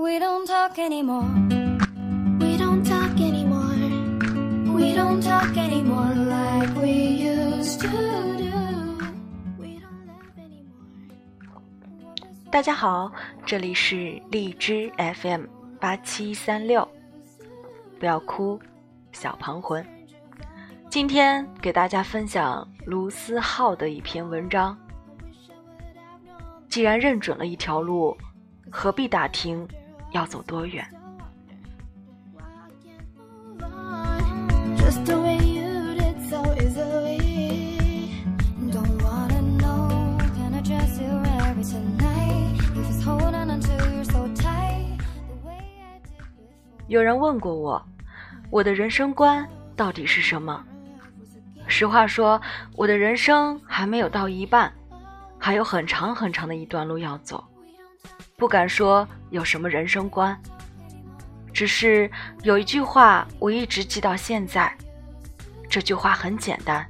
We don't talk anymore. We don't talk anymore. We don't talk anymore like we used to do. We don't laugh anymore. 大家好，这里是荔枝 FM 八七三六，不要哭，小庞魂。今天给大家分享卢思浩的一篇文章。既然认准了一条路，何必打听要走多远？有人问过我，我的人生观到底是什么？实话说，我的人生还没有到一半，还有很长很长的一段路要走。不敢说有什么人生观，只是有一句话我一直记到现在。这句话很简单：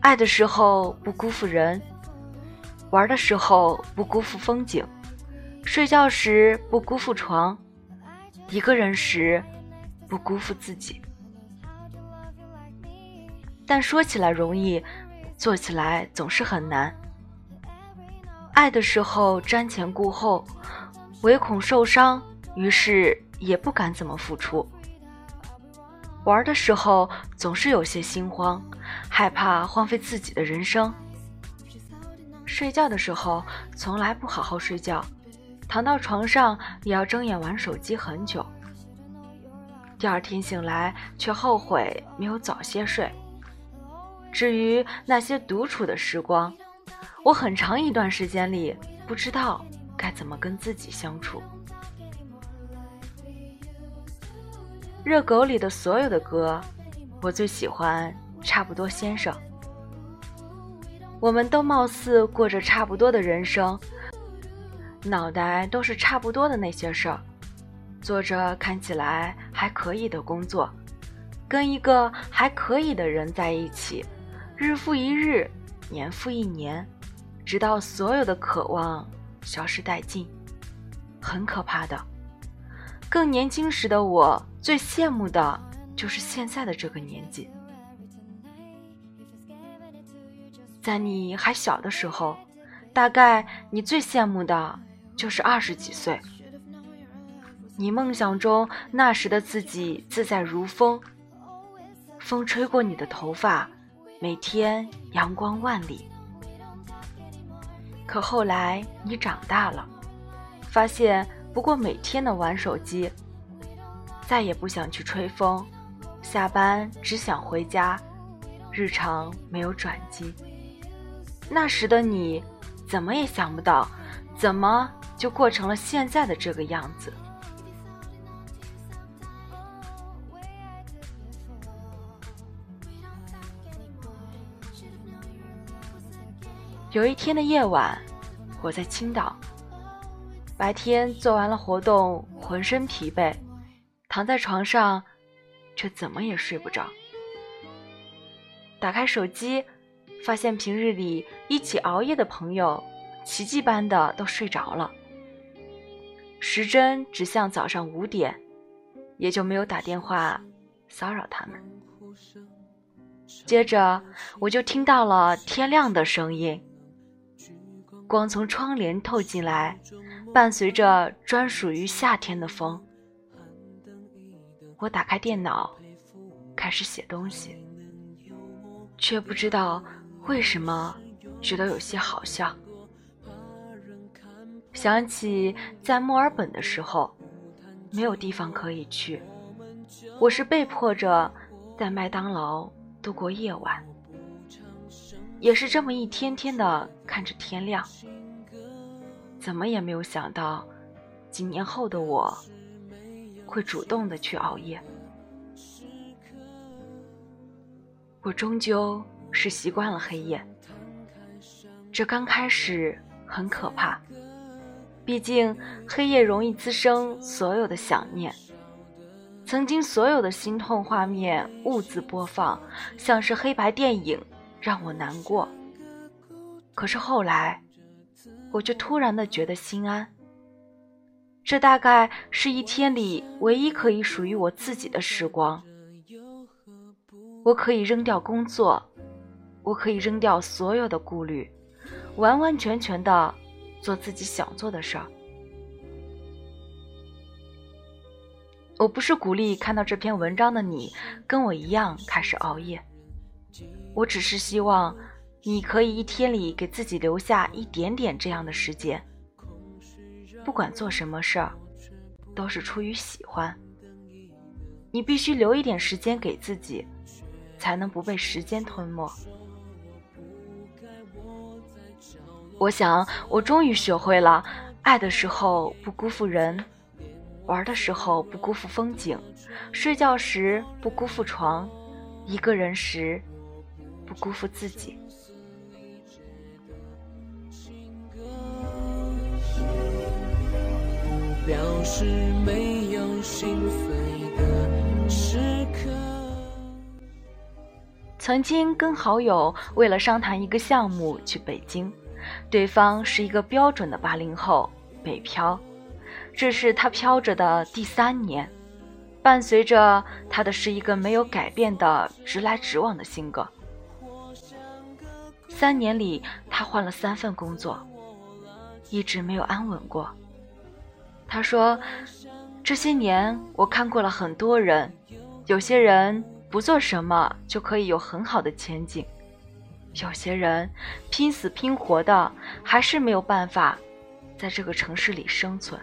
爱的时候不辜负人，玩的时候不辜负风景，睡觉时不辜负床，一个人时不辜负自己。但说起来容易，做起来总是很难。爱的时候瞻前顾后，唯恐受伤，于是也不敢怎么付出。玩的时候总是有些心慌，害怕荒废自己的人生。睡觉的时候从来不好好睡觉，躺到床上也要睁眼玩手机很久。第二天醒来却后悔没有早些睡。至于那些独处的时光，我很长一段时间里不知道该怎么跟自己相处。热狗里的所有的歌，我最喜欢《差不多先生》。我们都貌似过着差不多的人生，脑袋都是差不多的那些事儿，做着看起来还可以的工作，跟一个还可以的人在一起，日复一日，年复一年，直到所有的渴望消失殆尽，很可怕的。更年轻时的我，最羡慕的就是现在的这个年纪。在你还小的时候，大概你最羡慕的就是二十几岁。你梦想中那时的自己自在如风，风吹过你的头发，每天阳光万里。可后来你长大了，发现不过每天的玩手机，再也不想去吹风，下班只想回家，日常没有转机。那时的你，怎么也想不到，怎么就过成了现在的这个样子？有一天的夜晚，我在青岛，白天做完了活动，浑身疲惫，躺在床上，却怎么也睡不着。打开手机。发现平日里一起熬夜的朋友，奇迹般的都睡着了。时针指向早上五点，也就没有打电话骚扰他们。接着我就听到了天亮的声音，光从窗帘透进来，伴随着专属于夏天的风。我打开电脑，开始写东西，却不知道。为什么觉得有些好笑？想起在墨尔本的时候，没有地方可以去，我是被迫着在麦当劳度过夜晚，也是这么一天天的看着天亮。怎么也没有想到，几年后的我会主动的去熬夜。我终究。是习惯了黑夜，这刚开始很可怕，毕竟黑夜容易滋生所有的想念，曾经所有的心痛画面兀自播放，像是黑白电影，让我难过。可是后来，我却突然的觉得心安。这大概是一天里唯一可以属于我自己的时光。我可以扔掉工作，我可以扔掉所有的顾虑，完完全全的做自己想做的事儿。我不是鼓励看到这篇文章的你跟我一样开始熬夜，我只是希望你可以一天里给自己留下一点点这样的时间。不管做什么事儿，都是出于喜欢。你必须留一点时间给自己，才能不被时间吞没。我想，我终于学会了，爱的时候不辜负人，玩的时候不辜负风景，睡觉时不辜负床，一个人时不辜负自己。表示没有心碎的时刻。曾经跟好友为了商谈一个项目去北京，对方是一个标准的八零后北漂，这是他飘着的第三年，伴随着他的是一个没有改变的直来直往的性格。三年里，他换了三份工作，一直没有安稳过。他说：“这些年我看过了很多人，有些人不做什么就可以有很好的前景，有些人拼死拼活的还是没有办法在这个城市里生存。”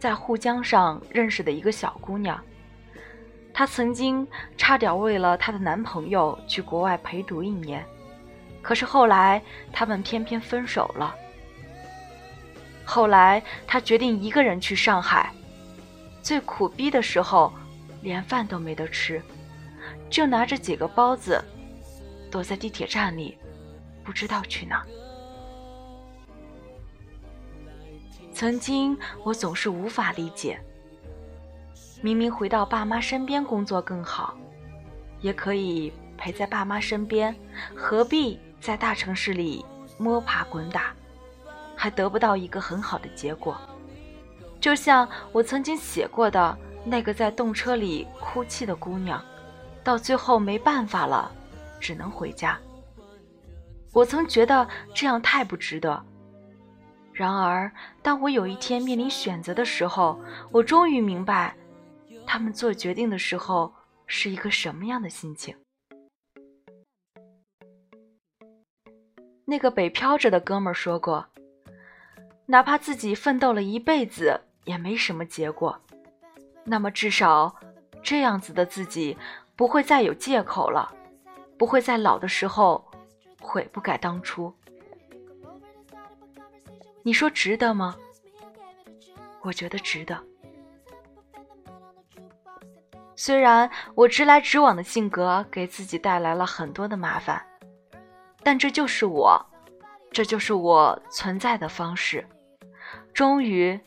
在沪江上认识的一个小姑娘，她曾经差点为了她的男朋友去国外陪读一年。可是后来，他们偏偏分手了。后来，她决定一个人去上海，最苦逼的时候，连饭都没得吃，就拿着几个包子，躲在地铁站里，不知道去哪。曾经，我总是无法理解，明明回到爸妈身边工作更好，也可以陪在爸妈身边，何必？在大城市里摸爬滚打，还得不到一个很好的结果。就像我曾经写过的那个在动车里哭泣的姑娘，到最后没办法了，只能回家。我曾觉得这样太不值得。然而，当我有一天面临选择的时候，我终于明白，他们做决定的时候是一个什么样的心情。那个北漂着的哥们说过：“哪怕自己奋斗了一辈子也没什么结果，那么至少这样子的自己不会再有借口了，不会在老的时候悔不改当初。”你说值得吗？我觉得值得。虽然我直来直往的性格给自己带来了很多的麻烦。但这就是我，这就是我存在的方式。终于，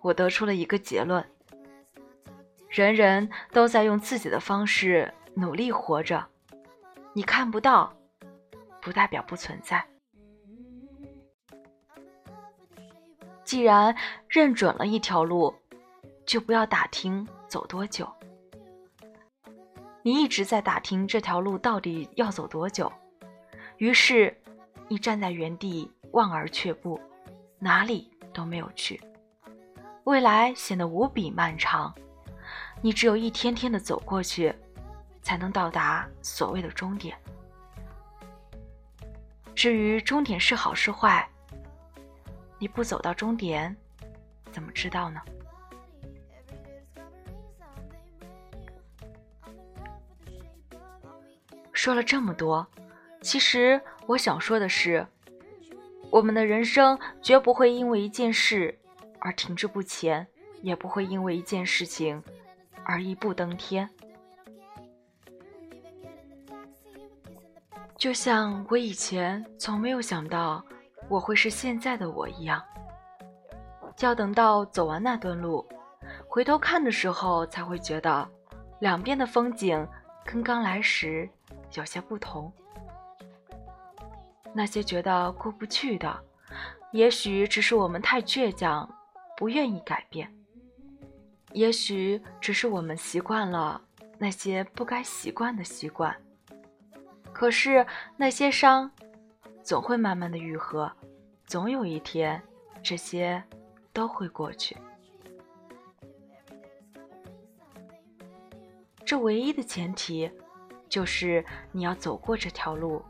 我得出了一个结论：人人都在用自己的方式努力活着。你看不到，不代表不存在。既然认准了一条路，就不要打听走多久。你一直在打听这条路到底要走多久。于是，你站在原地望而却步，哪里都没有去。未来显得无比漫长，你只有一天天的走过去，才能到达所谓的终点。至于终点是好是坏，你不走到终点，怎么知道呢？说了这么多。其实我想说的是，我们的人生绝不会因为一件事而停滞不前，也不会因为一件事情而一步登天。就像我以前从没有想到我会是现在的我一样，要等到走完那段路，回头看的时候，才会觉得两边的风景跟刚来时有些不同。那些觉得过不去的，也许只是我们太倔强，不愿意改变；也许只是我们习惯了那些不该习惯的习惯。可是那些伤，总会慢慢的愈合，总有一天，这些都会过去。这唯一的前提，就是你要走过这条路，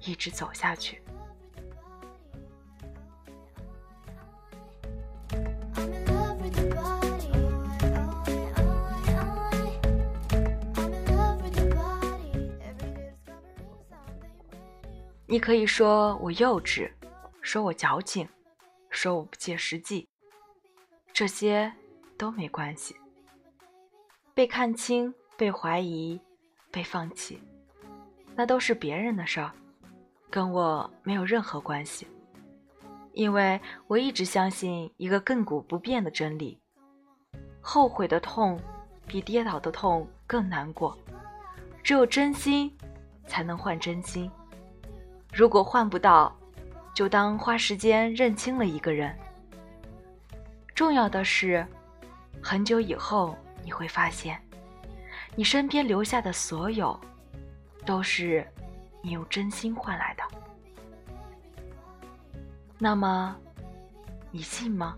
一直走下去。你可以说我幼稚，说我矫情，说我不切实际，这些都没关系。被看清。被怀疑，被放弃，那都是别人的事儿，跟我没有任何关系。因为我一直相信一个亘古不变的真理：后悔的痛比跌倒的痛更难过。只有真心才能换真心。如果换不到，就当花时间认清了一个人。重要的是，很久以后你会发现。你身边留下的所有，都是你用真心换来的。那么，你信吗？